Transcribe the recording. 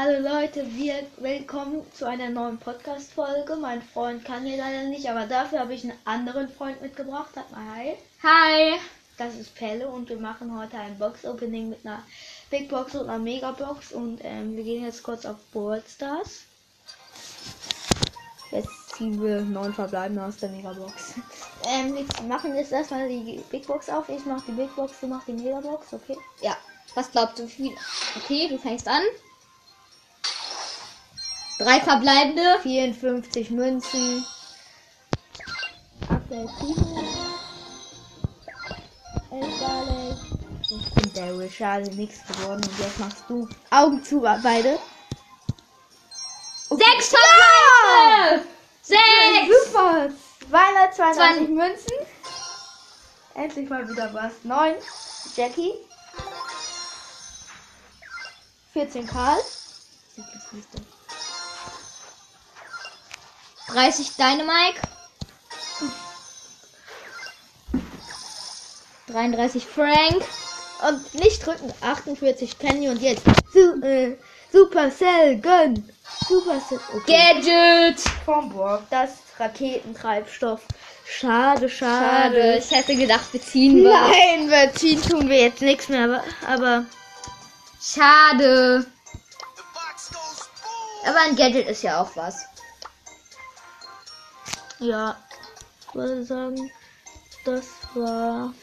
Hallo Leute, wir willkommen zu einer neuen Podcast-Folge. Mein Freund kann hier leider nicht, aber dafür habe ich einen anderen Freund mitgebracht. Sag mal hi. Hi. Das ist Pelle und wir machen heute ein Box-Opening mit einer Big Box und einer Mega-Box. Und ähm, wir gehen jetzt kurz auf Brawl Stars. Jetzt ziehen wir neun Verbleibende aus der Mega-Box. ähm, wir machen jetzt erstmal die Big Box auf. Ich mache die Big Box, du machst die Mega-Box, okay? Ja. Was glaubst du, wie viel? Okay, du fängst an. Drei verbleibende. 54 Münzen. Aktuell. Elf Barley. Ich bin Daryl, schade, nichts geworden. Und jetzt machst du Augen zu, beide. Sechs verbleibende. Sechs. Super! 222 Zwan- Münzen. Endlich mal wieder was. 9. Jackie. 14 Karl. 30 Dynamike. 33 Frank. Und nicht drücken. 48 Penny und jetzt. Su äh, Supercell, gönn. Supercell. Okay. Gadget. Vom Borg. Das ist Raketentreibstoff. Schade, schade. Schade. Ich hätte gedacht, wir ziehen. Nein, wir ziehen tun wir jetzt nichts mehr, aber, aber Schade. Aber ein Gadget ist ja auch was. Ja, ich würde sagen, das war